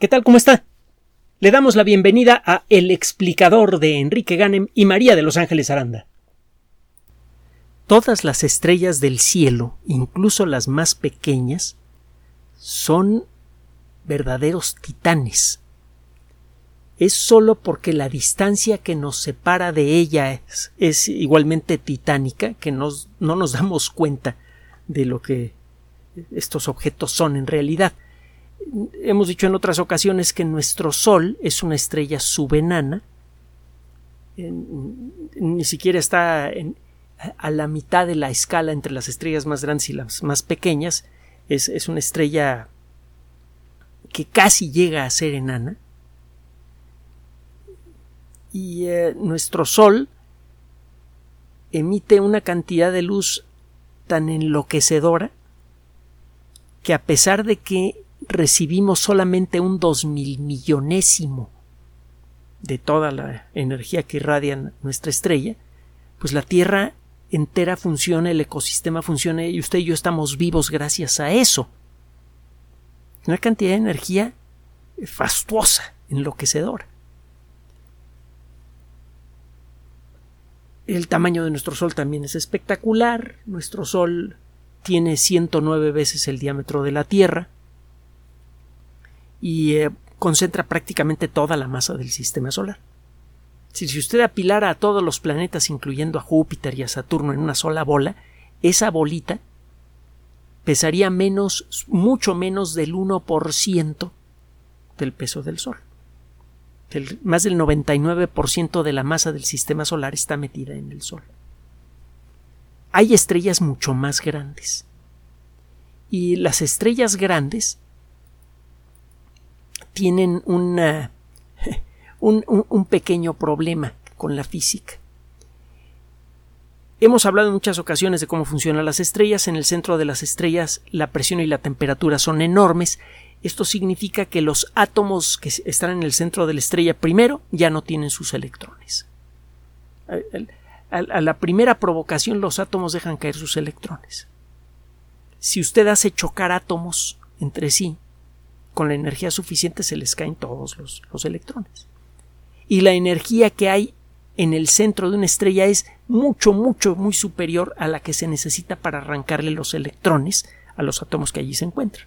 ¿Qué tal? ¿Cómo está? Le damos la bienvenida a El explicador de Enrique Ganem y María de Los Ángeles Aranda. Todas las estrellas del cielo, incluso las más pequeñas, son verdaderos titanes. Es sólo porque la distancia que nos separa de ella es, igualmente titánica que no nos damos cuenta de lo que estos objetos son en realidad hemos dicho en otras ocasiones que nuestro Sol es una estrella subenana, ni siquiera está a la mitad de la escala entre las estrellas más grandes y las más pequeñas, es, una estrella que casi llega a ser enana. Y eh, nuestro Sol emite una cantidad de luz tan enloquecedora que a pesar de que recibimos solamente un dos mil millonésimo de toda la energía que irradia nuestra estrella, pues la Tierra entera funciona, el ecosistema funciona y usted y yo estamos vivos gracias a eso. Una cantidad de energía fastuosa, enloquecedora. El tamaño de nuestro Sol también es espectacular. Nuestro Sol tiene 109 veces el diámetro de la Tierra y eh, concentra prácticamente toda la masa del sistema solar. Si, si usted apilara a todos los planetas, incluyendo a Júpiter y a Saturno, en una sola bola, esa bolita pesaría menos, mucho menos del 1% del peso del Sol. más del 99% de la masa del sistema solar está metida en el Sol. Hay estrellas mucho más grandes. Y las estrellas grandes tienen un, un, pequeño problema con la física. Hemos hablado en muchas ocasiones de cómo funcionan las estrellas. En el centro de las estrellas la presión y la temperatura son enormes. Esto significa que los átomos que están en el centro de la estrella primero ya no tienen sus electrones. A la primera provocación los átomos dejan caer sus electrones. Si usted hace chocar átomos entre sí, con la energía suficiente se les caen todos los, electrones. Y la energía que hay en el centro de una estrella es mucho, mucho, muy superior a la que se necesita para arrancarle los electrones a los átomos que allí se encuentran.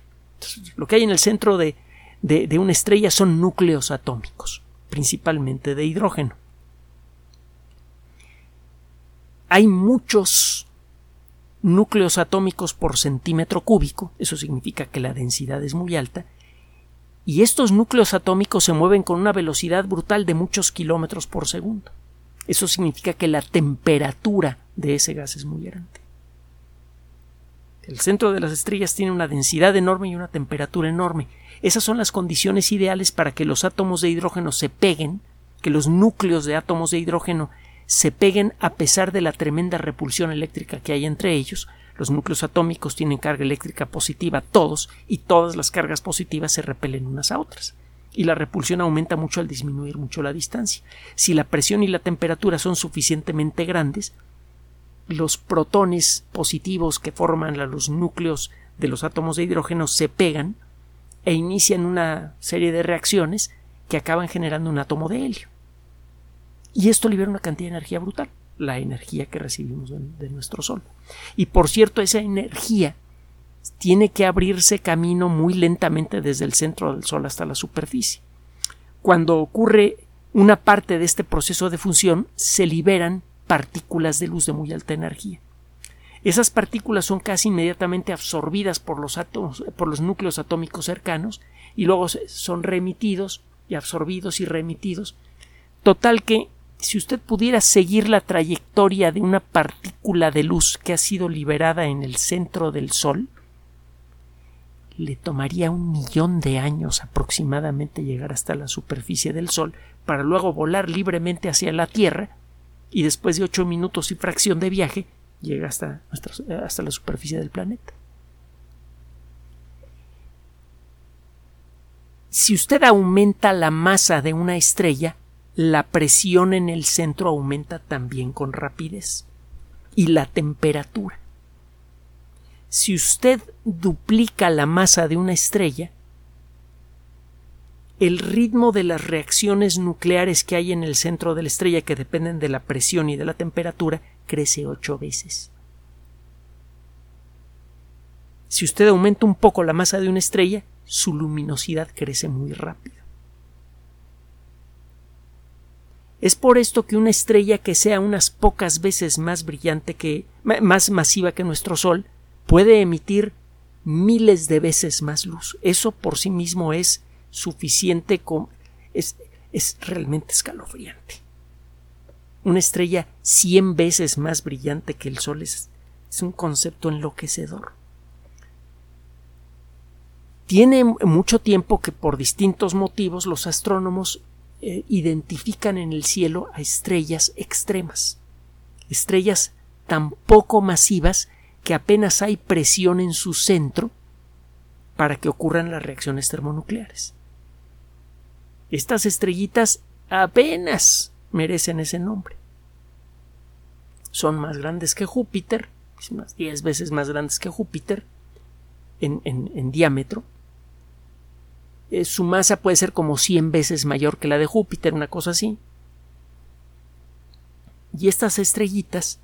lo que hay en el centro de, de, una estrella son núcleos atómicos, principalmente de hidrógeno. Hay muchos núcleos atómicos por centímetro cúbico, eso significa que la densidad es muy alta, y estos núcleos atómicos se mueven con una velocidad brutal de muchos kilómetros por segundo. Eso significa que la temperatura de ese gas es muy grande. El centro de las estrellas tiene una densidad enorme y una temperatura enorme. Esas son las condiciones ideales para que los átomos de hidrógeno se peguen, que los núcleos de átomos de hidrógeno se peguen a pesar de la tremenda repulsión eléctrica que hay entre ellos, los núcleos atómicos tienen carga eléctrica positiva todos y todas las cargas positivas se repelen unas a otras. Y la repulsión aumenta mucho al disminuir mucho la distancia. Si la presión y la temperatura son suficientemente grandes, los protones positivos que forman los núcleos de los átomos de hidrógeno se pegan e inician una serie de reacciones que acaban generando un átomo de helio. Y esto libera una cantidad de energía brutal la energía que recibimos de, nuestro Sol. Y por cierto, esa energía tiene que abrirse camino muy lentamente desde el centro del Sol hasta la superficie. Cuando ocurre una parte de este proceso de función, se liberan partículas de luz de muy alta energía. Esas partículas son casi inmediatamente absorbidas por los átomos, por los núcleos atómicos cercanos y luego son remitidos y absorbidos y remitidos. Total que si usted pudiera seguir la trayectoria de una partícula de luz que ha sido liberada en el centro del Sol, le tomaría un millón de años aproximadamente llegar hasta la superficie del Sol para luego volar libremente hacia la Tierra y después de ocho minutos y fracción de viaje llega hasta, hasta la superficie del planeta. Si usted aumenta la masa de una estrella, la presión en el centro aumenta también con rapidez y la temperatura. Si usted duplica la masa de una estrella, el ritmo de las reacciones nucleares que hay en el centro de la estrella que dependen de la presión y de la temperatura crece ocho veces. Si usted aumenta un poco la masa de una estrella, su luminosidad crece muy rápido. Es por esto que una estrella que sea unas pocas veces más brillante que más masiva que nuestro Sol puede emitir miles de veces más luz. Eso por sí mismo es suficiente es, es realmente escalofriante. Una estrella cien veces más brillante que el Sol es, es un concepto enloquecedor. Tiene mucho tiempo que por distintos motivos los astrónomos eh, identifican en el cielo a estrellas extremas, estrellas tan poco masivas que apenas hay presión en su centro para que ocurran las reacciones termonucleares. Estas estrellitas apenas merecen ese nombre. Son más grandes que Júpiter, unas 10 veces más grandes que Júpiter en, en diámetro, eh, su masa puede ser como 100 veces mayor que la de Júpiter, una cosa así. Y estas estrellitas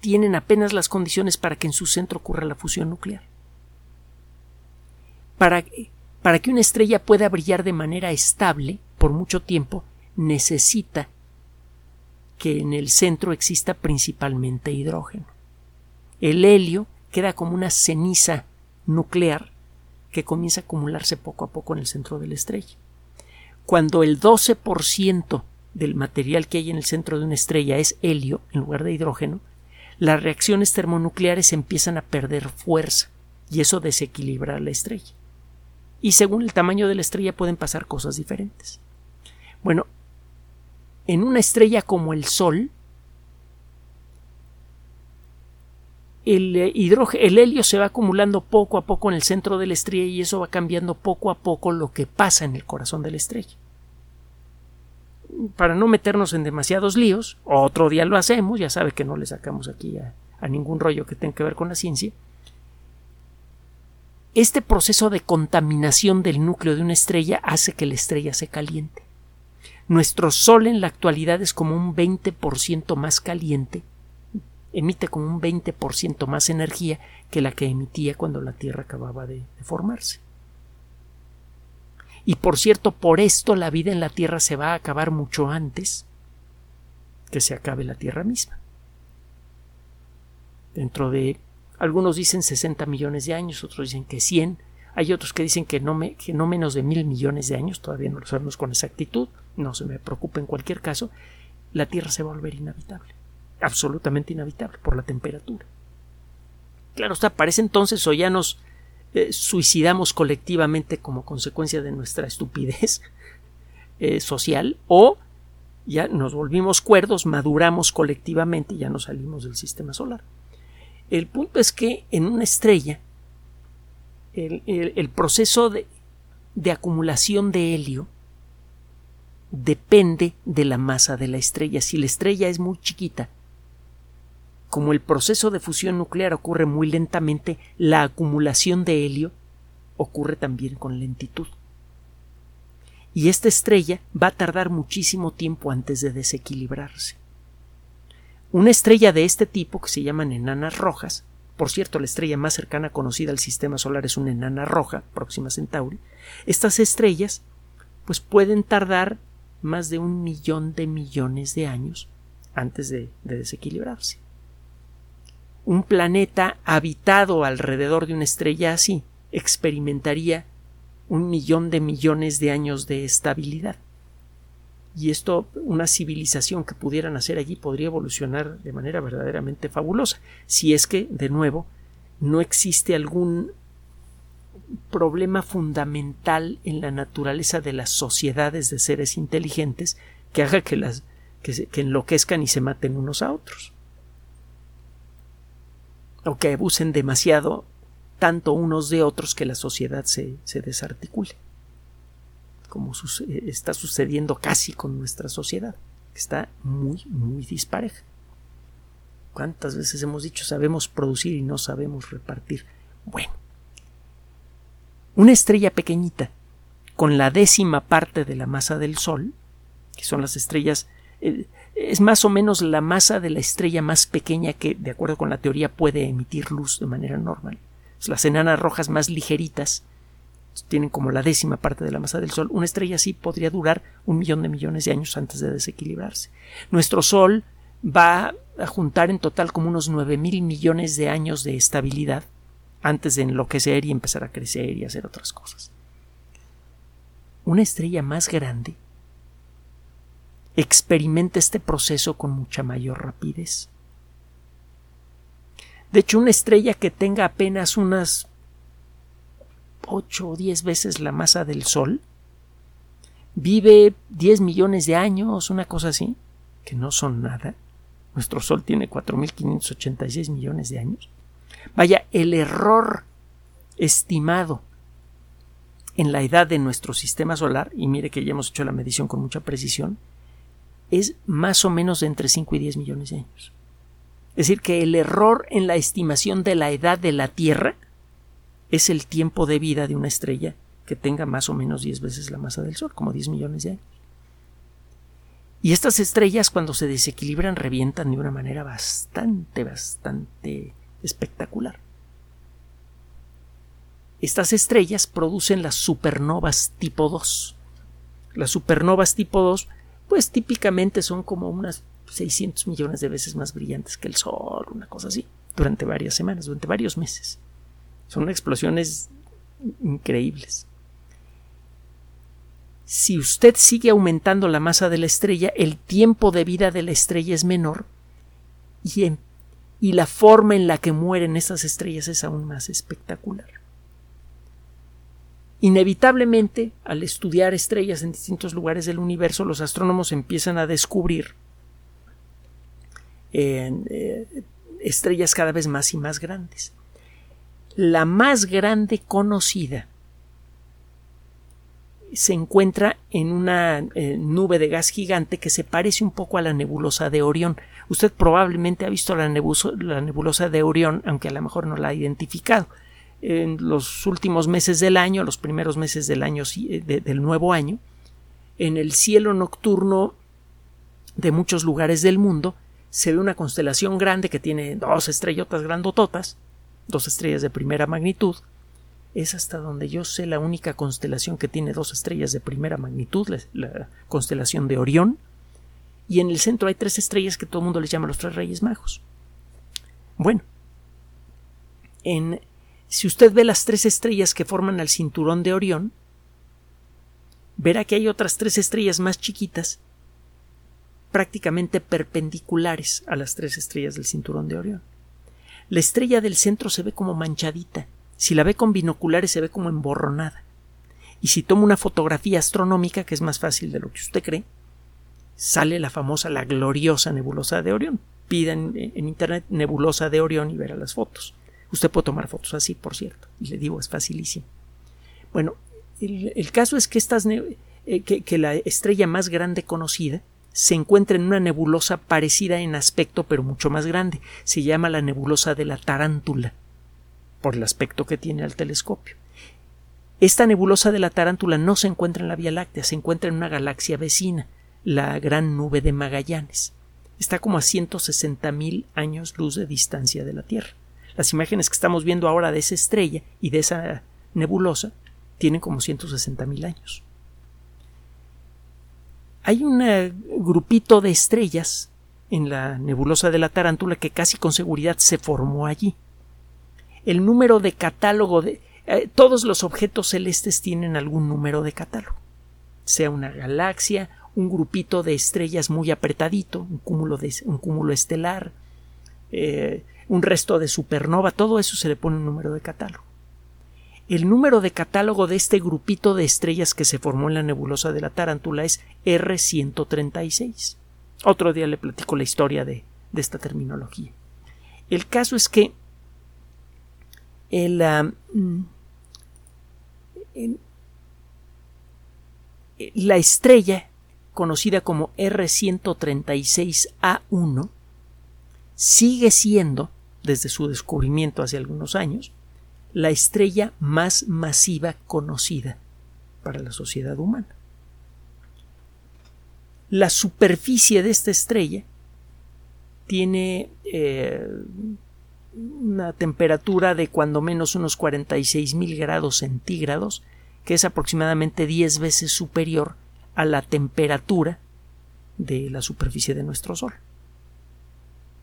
tienen apenas las condiciones para que en su centro ocurra la fusión nuclear. Para, para que una estrella pueda brillar de manera estable por mucho tiempo, necesita que en el centro exista principalmente hidrógeno. El helio queda como una ceniza nuclear que comienza a acumularse poco a poco en el centro de la estrella. Cuando el 12% del material que hay en el centro de una estrella es helio en lugar de hidrógeno, las reacciones termonucleares empiezan a perder fuerza y eso desequilibra la estrella. Y según el tamaño de la estrella pueden pasar cosas diferentes. Bueno, en una estrella como el Sol, el, eh, hidrógeno, el helio se va acumulando poco a poco en el centro de la estrella y eso va cambiando poco a poco lo que pasa en el corazón de la estrella. Para no meternos en demasiados líos, otro día lo hacemos, ya sabe que no le sacamos aquí a, a ningún rollo que tenga que ver con la ciencia. Este proceso de contaminación del núcleo de una estrella hace que la estrella se caliente. Nuestro Sol en la actualidad es como un 20% más caliente emite como un 20% más energía que la que emitía cuando la Tierra acababa de, formarse. Y por cierto, por esto la vida en la Tierra se va a acabar mucho antes que se acabe la Tierra misma. Dentro de algunos dicen 60 millones de años, otros dicen que 100, hay otros que dicen que no, que no menos de mil millones de años, todavía no lo sabemos con exactitud, no se me preocupe en cualquier caso, la Tierra se va a volver inhabitable absolutamente inhabitable por la temperatura. Claro está, parece entonces o ya nos eh, suicidamos colectivamente como consecuencia de nuestra estupidez eh, social o ya nos volvimos cuerdos, maduramos colectivamente y ya nos salimos del sistema solar. El punto es que en una estrella el, proceso de acumulación de helio depende de la masa de la estrella. Si la estrella es muy chiquita, como el proceso de fusión nuclear ocurre muy lentamente, la acumulación de helio ocurre también con lentitud. Y esta estrella va a tardar muchísimo tiempo antes de desequilibrarse. Una estrella de este tipo, que se llaman enanas rojas, por cierto, la estrella más cercana conocida al sistema solar es una enana roja, próxima Centauri, estas estrellas pues pueden tardar más de un millón de millones de años antes de desequilibrarse un planeta habitado alrededor de una estrella así experimentaría un millón de millones de años de estabilidad. Y esto, una civilización que pudieran hacer allí podría evolucionar de manera verdaderamente fabulosa, si es que, de nuevo, no existe algún problema fundamental en la naturaleza de las sociedades de seres inteligentes que haga que las que, que enloquezcan y se maten unos a otros o que abusen demasiado tanto unos de otros que la sociedad se, desarticule, como eh, está sucediendo casi con nuestra sociedad, que está muy, muy dispareja. ¿Cuántas veces hemos dicho sabemos producir y no sabemos repartir? Bueno, una estrella pequeñita, con la décima parte de la masa del Sol, que son las estrellas, es más o menos la masa de la estrella más pequeña que, de acuerdo con la teoría, puede emitir luz de manera normal. Las enanas rojas más ligeritas tienen como la décima parte de la masa del Sol. Una estrella así podría durar un millón de millones de años antes de desequilibrarse. Nuestro Sol va a juntar en total como unos nueve mil millones de años de estabilidad antes de enloquecer y empezar a crecer y hacer otras cosas. Una estrella más grande experimenta este proceso con mucha mayor rapidez. De hecho, una estrella que tenga apenas unas 8 o 10 veces la masa del Sol vive 10 millones de años, una cosa así, que no son nada. Nuestro Sol tiene 4.586 millones de años. Vaya, el error estimado en la edad de nuestro sistema solar, y mire que ya hemos hecho la medición con mucha precisión, es más o menos de entre 5 y 10 millones de años. Es decir, que el error en la estimación de la edad de la Tierra es el tiempo de vida de una estrella que tenga más o menos 10 veces la masa del Sol, como 10 millones de años. Y estas estrellas cuando se desequilibran revientan de una manera bastante, bastante espectacular. Estas estrellas producen las supernovas tipo 2. Las supernovas tipo 2 pues típicamente son como unas 600 millones de veces más brillantes que el Sol, una cosa así, durante varias semanas, durante varios meses. Son explosiones increíbles. Si usted sigue aumentando la masa de la estrella, el tiempo de vida de la estrella es menor y, y la forma en la que mueren estas estrellas es aún más espectacular. Inevitablemente, al estudiar estrellas en distintos lugares del universo, los astrónomos empiezan a descubrir eh, estrellas cada vez más y más grandes. La más grande conocida se encuentra en una eh, nube de gas gigante que se parece un poco a la nebulosa de Orión. Usted probablemente ha visto la, la nebulosa de Orión, aunque a lo mejor no la ha identificado en los últimos meses del año, los primeros meses del año del nuevo año, en el cielo nocturno de muchos lugares del mundo se ve una constelación grande que tiene dos estrellotas grandototas, dos estrellas de primera magnitud. Es hasta donde yo sé la única constelación que tiene dos estrellas de primera magnitud, la, la constelación de Orión. Y en el centro hay tres estrellas que todo el mundo les llama los tres reyes magos. Bueno, en si usted ve las tres estrellas que forman el cinturón de Orión, verá que hay otras tres estrellas más chiquitas prácticamente perpendiculares a las tres estrellas del cinturón de Orión. La estrella del centro se ve como manchadita, si la ve con binoculares se ve como emborronada. Y si toma una fotografía astronómica, que es más fácil de lo que usted cree, sale la famosa, la gloriosa nebulosa de Orión. Pida en, en internet nebulosa de Orión y verá las fotos. Usted puede tomar fotos así, por cierto. Y le digo, es facilísimo. Bueno, el, caso es que, estas eh, que, la estrella más grande conocida se encuentra en una nebulosa parecida en aspecto, pero mucho más grande. Se llama la nebulosa de la tarántula, por el aspecto que tiene al telescopio. Esta nebulosa de la tarántula no se encuentra en la Vía Láctea, se encuentra en una galaxia vecina, la gran nube de Magallanes. Está como a 160 mil años luz de distancia de la Tierra. Las imágenes que estamos viendo ahora de esa estrella y de esa nebulosa tienen como 160 mil años. Hay un eh, grupito de estrellas en la nebulosa de la tarántula que casi con seguridad se formó allí. El número de catálogo de eh, todos los objetos celestes tienen algún número de catálogo, sea una galaxia, un grupito de estrellas muy apretadito, un cúmulo, de, un cúmulo estelar, eh, un resto de supernova, todo eso se le pone un número de catálogo. El número de catálogo de este grupito de estrellas que se formó en la nebulosa de la tarántula es R136. Otro día le platico la historia de, esta terminología. El caso es que ah, mm, la estrella conocida como R136A1 sigue siendo desde su descubrimiento hace algunos años, la estrella más masiva conocida para la sociedad humana. La superficie de esta estrella tiene eh, una temperatura de cuando menos unos 46.000 grados centígrados, que es aproximadamente 10 veces superior a la temperatura de la superficie de nuestro Sol.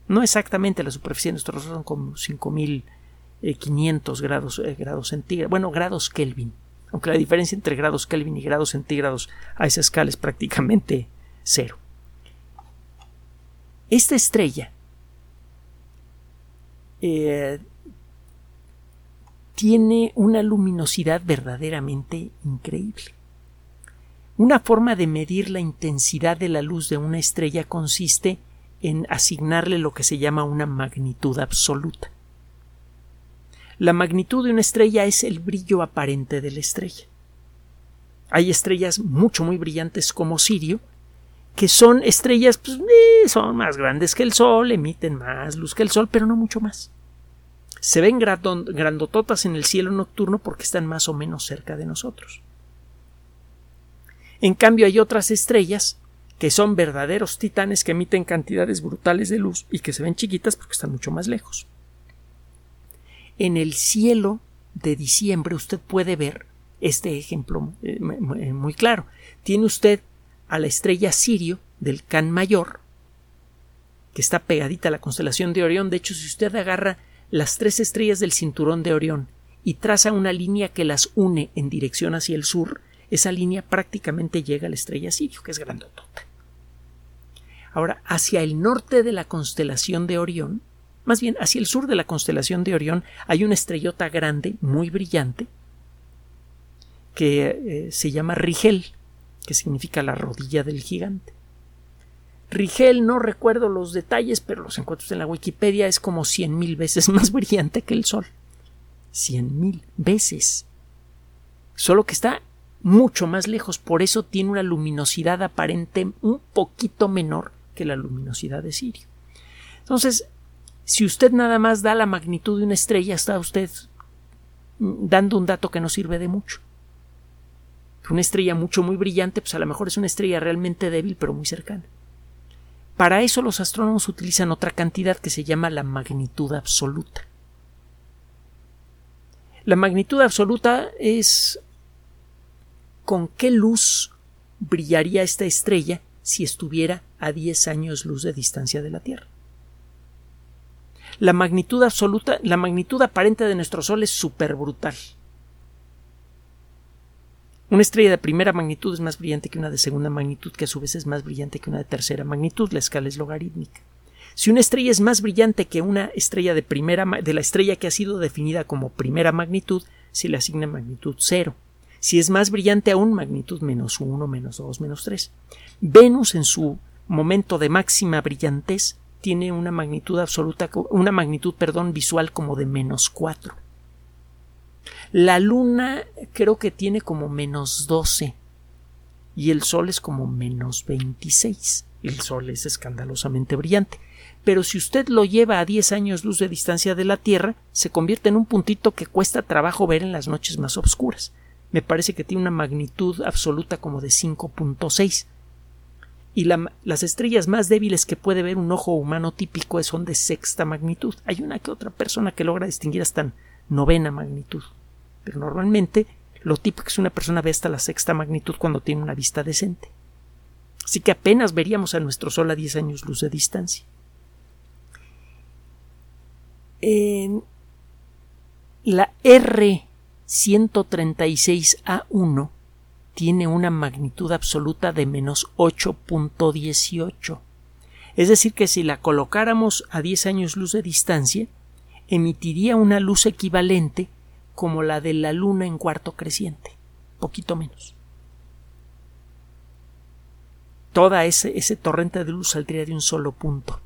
No exactamente la superficie de nuestro Sol son como 5.500 grados, eh, grados centígrados, bueno, grados Kelvin, aunque la diferencia entre grados Kelvin y grados centígrados a esa escala es prácticamente cero. Esta estrella eh, tiene una luminosidad verdaderamente increíble. Una forma de medir la intensidad de la luz de una estrella consiste en asignarle lo que se llama una magnitud absoluta. La magnitud de una estrella es el brillo aparente de la estrella. Hay estrellas mucho muy brillantes como Sirio, que son estrellas, pues, eh, son más grandes que el Sol, emiten más luz que el Sol, pero no mucho más. Se ven grandototas en el cielo nocturno porque están más o menos cerca de nosotros. En cambio hay otras estrellas que son verdaderos titanes que emiten cantidades brutales de luz y que se ven chiquitas porque están mucho más lejos. En el cielo de diciembre usted puede ver este ejemplo eh, muy claro. Tiene usted a la estrella Sirio del Can Mayor, que está pegadita a la constelación de Orión. De hecho, si usted agarra las tres estrellas del cinturón de Orión y traza una línea que las une en dirección hacia el sur, esa línea prácticamente llega a la estrella Sirio, que es grandotota. Ahora, hacia el norte de la constelación de Orión, más bien hacia el sur de la constelación de Orión, hay una estrellota grande, muy brillante, que eh, se llama Rigel, que significa la rodilla del gigante. Rigel, no recuerdo los detalles, pero los encuentros en la Wikipedia, es como cien mil veces más brillante que el Sol. Cien mil veces. Solo que está mucho más lejos, por eso tiene una luminosidad aparente un poquito menor que la luminosidad de Sirio. Entonces, si usted nada más da la magnitud de una estrella, está usted dando un dato que no sirve de mucho. Una estrella mucho muy brillante, pues a lo mejor es una estrella realmente débil, pero muy cercana. Para eso los astrónomos utilizan otra cantidad que se llama la magnitud absoluta. La magnitud absoluta es con qué luz brillaría esta estrella si estuviera a 10 años luz de distancia de la Tierra. La magnitud absoluta, la magnitud aparente de nuestro Sol es súper brutal. Una estrella de primera magnitud es más brillante que una de segunda magnitud, que a su vez es más brillante que una de tercera magnitud. La escala es logarítmica. Si una estrella es más brillante que una estrella de primera de la estrella que ha sido definida como primera magnitud, se le asigna magnitud cero si es más brillante aún, magnitud menos 1, menos 2, menos 3. Venus, en su momento de máxima brillantez, tiene una magnitud absoluta, una magnitud, perdón, visual como de menos 4. La Luna creo que tiene como menos 12 y el Sol es como menos 26. El Sol es escandalosamente brillante. Pero si usted lo lleva a 10 años luz de distancia de la Tierra, se convierte en un puntito que cuesta trabajo ver en las noches más oscuras me parece que tiene una magnitud absoluta como de 5.6. Y las estrellas más débiles que puede ver un ojo humano típico son de sexta magnitud. Hay una que otra persona que logra distinguir hasta novena magnitud. Pero normalmente lo típico es una persona ve hasta la sexta magnitud cuando tiene una vista decente. Así que apenas veríamos a nuestro Sol a 10 años luz de distancia. En la R 136A1 tiene una magnitud absoluta de menos 8.18. Es decir, que si la colocáramos a 10 años luz de distancia, emitiría una luz equivalente como la de la luna en cuarto creciente, poquito menos. Toda ese, ese torrente de luz saldría de un solo punto.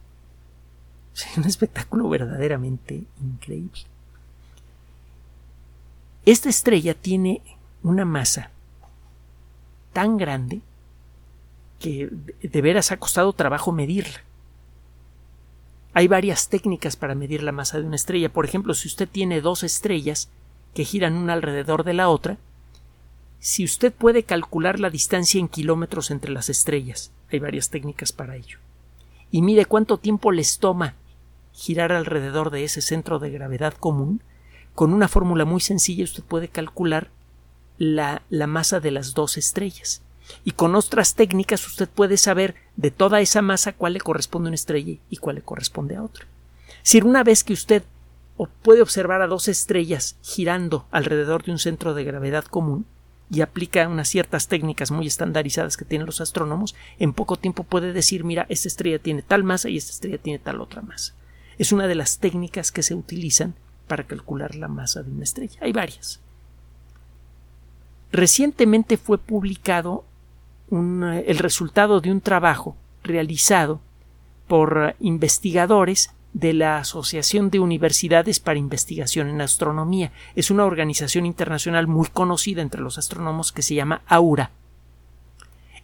Es un espectáculo verdaderamente increíble. Esta estrella tiene una masa tan grande que de veras ha costado trabajo medirla. Hay varias técnicas para medir la masa de una estrella. Por ejemplo, si usted tiene dos estrellas que giran una alrededor de la otra, si usted puede calcular la distancia en kilómetros entre las estrellas, hay varias técnicas para ello, y mire cuánto tiempo les toma girar alrededor de ese centro de gravedad común, con una fórmula muy sencilla usted puede calcular la, masa de las dos estrellas. Y con otras técnicas usted puede saber de toda esa masa cuál le corresponde a una estrella y cuál le corresponde a otra. Si una vez que usted puede observar a dos estrellas girando alrededor de un centro de gravedad común y aplica unas ciertas técnicas muy estandarizadas que tienen los astrónomos, en poco tiempo puede decir, mira, esta estrella tiene tal masa y esta estrella tiene tal otra masa. Es una de las técnicas que se utilizan para calcular la masa de una estrella. Hay varias. Recientemente fue publicado el resultado de un trabajo realizado por investigadores de la Asociación de Universidades para Investigación en Astronomía. Es una organización internacional muy conocida entre los astrónomos que se llama AURA.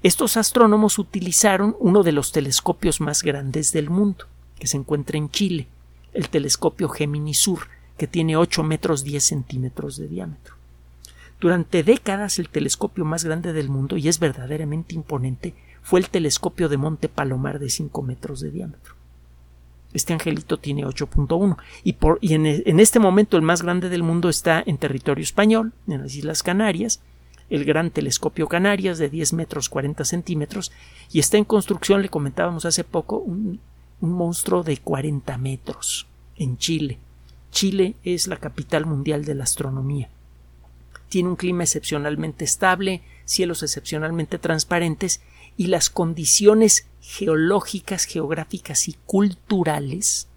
Estos astrónomos utilizaron uno de los telescopios más grandes del mundo, que se encuentra en Chile, el telescopio Gemini Sur, que tiene 8 metros 10 centímetros de diámetro. Durante décadas el telescopio más grande del mundo, y es verdaderamente imponente, fue el telescopio de Monte Palomar de 5 metros de diámetro. Este angelito tiene 8.1 y, por, y en, en, este momento el más grande del mundo está en territorio español, en las Islas Canarias, el gran telescopio Canarias de 10 metros 40 centímetros y está en construcción, le comentábamos hace poco, un, un monstruo de 40 metros en Chile. Chile es la capital mundial de la astronomía. Tiene un clima excepcionalmente estable, cielos excepcionalmente transparentes y las condiciones geológicas, geográficas y culturales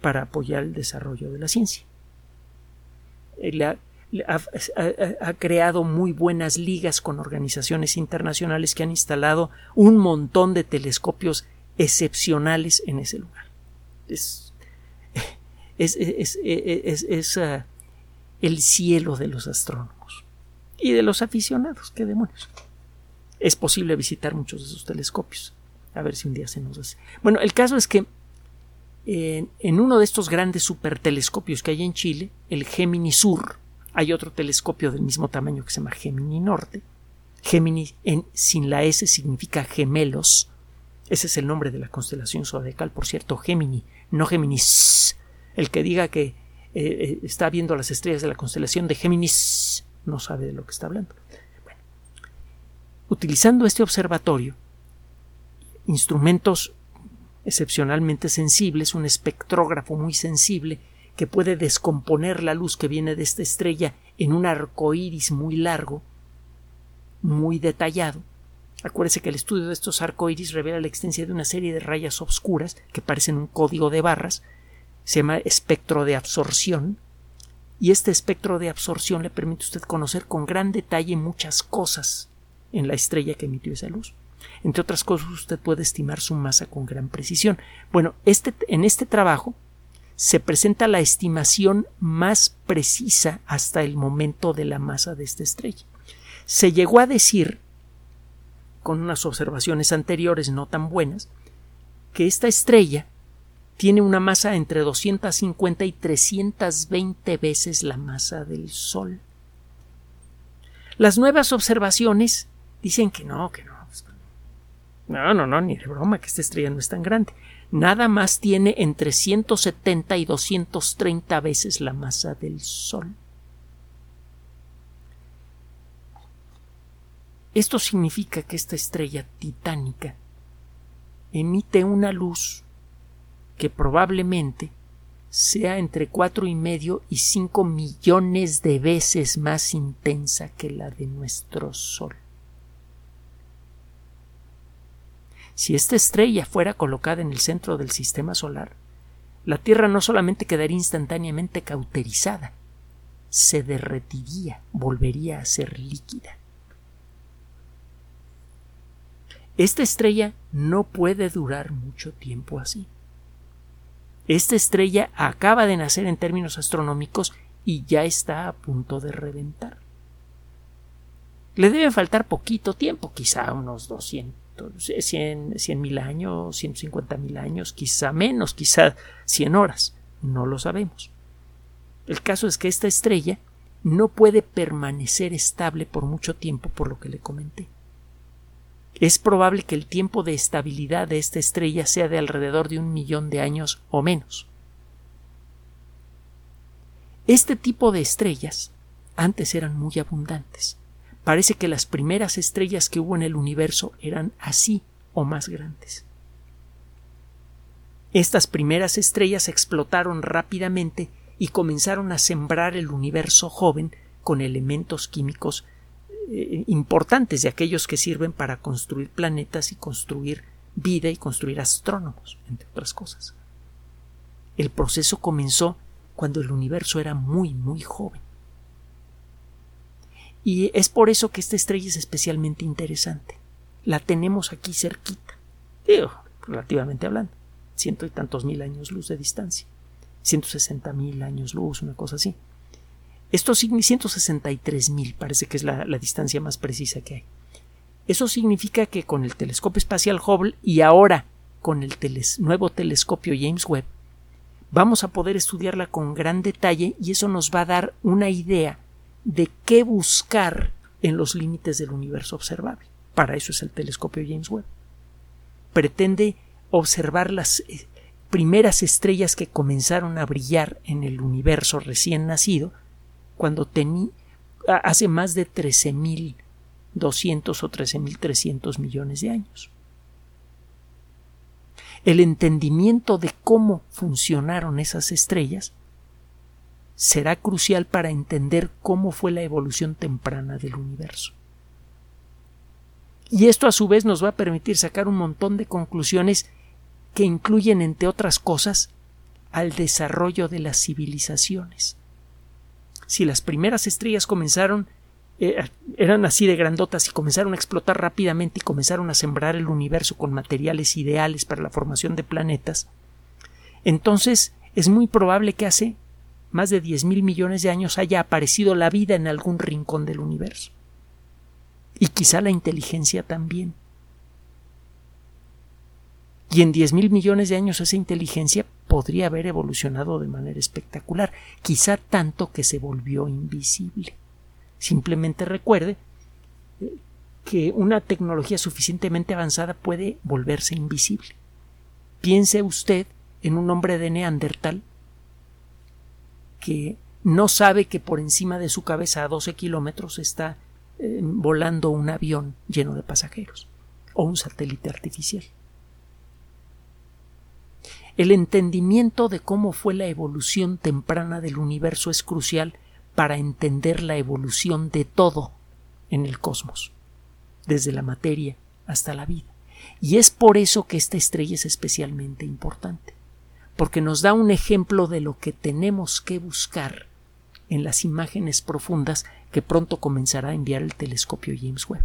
para apoyar el desarrollo de la ciencia. Eh, ha, creado muy buenas ligas con organizaciones internacionales que han instalado un montón de telescopios excepcionales en ese lugar. Es, es, es uh, el cielo de los astrónomos y de los aficionados. ¿Qué demonios? Es posible visitar muchos de esos telescopios. A ver si un día se nos hace. Bueno, el caso es que en, uno de estos grandes supertelescopios que hay en Chile, el Gemini Sur, hay otro telescopio del mismo tamaño que se llama Gemini Norte. Gemini en, sin la S significa gemelos. Ese es el nombre de la constelación zodiacal, por cierto, Gemini, no Géminis. El que diga que eh, eh, está viendo las estrellas de la constelación de Géminis no sabe de lo que está hablando. Utilizando este observatorio, instrumentos excepcionalmente sensibles, un espectrógrafo muy sensible que puede descomponer la luz que viene de esta estrella en un arco iris muy largo, muy detallado. Acuérdese que el estudio de estos arcoíris revela la existencia de una serie de rayas oscuras que parecen un código de barras. Se llama espectro de absorción. Y este espectro de absorción le permite a usted conocer con gran detalle muchas cosas en la estrella que emitió esa luz. Entre otras cosas, usted puede estimar su masa con gran precisión. Bueno, este, en este trabajo se presenta la estimación más precisa hasta el momento de la masa de esta estrella. Se llegó a decir, con unas observaciones anteriores no tan buenas, que esta estrella tiene una masa entre 250 y 320 veces la masa del Sol. Las nuevas observaciones dicen que no, que no, no, no, no, ni de broma, que esta estrella no es tan grande. Nada más tiene entre 170 y 230 veces la masa del Sol. Esto significa que esta estrella titánica emite una luz que probablemente sea entre cuatro y medio y cinco millones de veces más intensa que la de nuestro Sol. Si esta estrella fuera colocada en el centro del sistema solar, la Tierra no solamente quedaría instantáneamente cauterizada, se derretiría, volvería a ser líquida. Esta estrella no puede durar mucho tiempo así. Esta estrella acaba de nacer en términos astronómicos y ya está a punto de reventar. Le debe faltar poquito tiempo, quizá unos 200 100 mil años, 150 mil años, quizá menos, quizá 100 horas, no lo sabemos. El caso es que esta estrella no puede permanecer estable por mucho tiempo por lo que le comenté. Es probable que el tiempo de estabilidad de esta estrella sea de alrededor de un millón de años o menos. Este tipo de estrellas antes eran muy abundantes. Parece que las primeras estrellas que hubo en el universo eran así o más grandes. Estas primeras estrellas explotaron rápidamente y comenzaron a sembrar el universo joven con elementos químicos eh, importantes de aquellos que sirven para construir planetas y construir vida y construir astrónomos, entre otras cosas. El proceso comenzó cuando el universo era muy, muy joven. Y es por eso que esta estrella es especialmente interesante. La tenemos aquí cerquita, digo, relativamente hablando, ciento y tantos mil años luz de distancia. 160 mil años luz, una cosa así. Esto significa 163 mil, parece que es la, distancia más precisa que hay. Eso significa que con el telescopio espacial Hubble y ahora con el nuevo telescopio James Webb, vamos a poder estudiarla con gran detalle y eso nos va a dar una idea de qué buscar en los límites del universo observable. Para eso es el telescopio James Webb. Pretende observar las eh, primeras estrellas que comenzaron a brillar en el universo recién nacido cuando tenía hace más de 13.200 o 13.300 millones de años. El entendimiento de cómo funcionaron esas estrellas será crucial para entender cómo fue la evolución temprana del universo. Y esto a su vez nos va a permitir sacar un montón de conclusiones que incluyen, entre otras cosas, al desarrollo de las civilizaciones. Si las primeras estrellas comenzaron eh, eran así de grandotas y comenzaron a explotar rápidamente y comenzaron a sembrar el universo con materiales ideales para la formación de planetas, entonces es muy probable que hace más de diez mil millones de años haya aparecido la vida en algún rincón del universo. Y quizá la inteligencia también. Y en diez mil millones de años esa inteligencia podría haber evolucionado de manera espectacular, quizá tanto que se volvió invisible. Simplemente recuerde eh, que una tecnología suficientemente avanzada puede volverse invisible. Piense usted en un hombre de Neandertal que no sabe que por encima de su cabeza a 12 kilómetros está eh, volando un avión lleno de pasajeros o un satélite artificial. El entendimiento de cómo fue la evolución temprana del universo es crucial para entender la evolución de todo en el cosmos, desde la materia hasta la vida. Y es por eso que esta estrella es especialmente importante, porque nos da un ejemplo de lo que tenemos que buscar en las imágenes profundas que pronto comenzará a enviar el telescopio James Webb.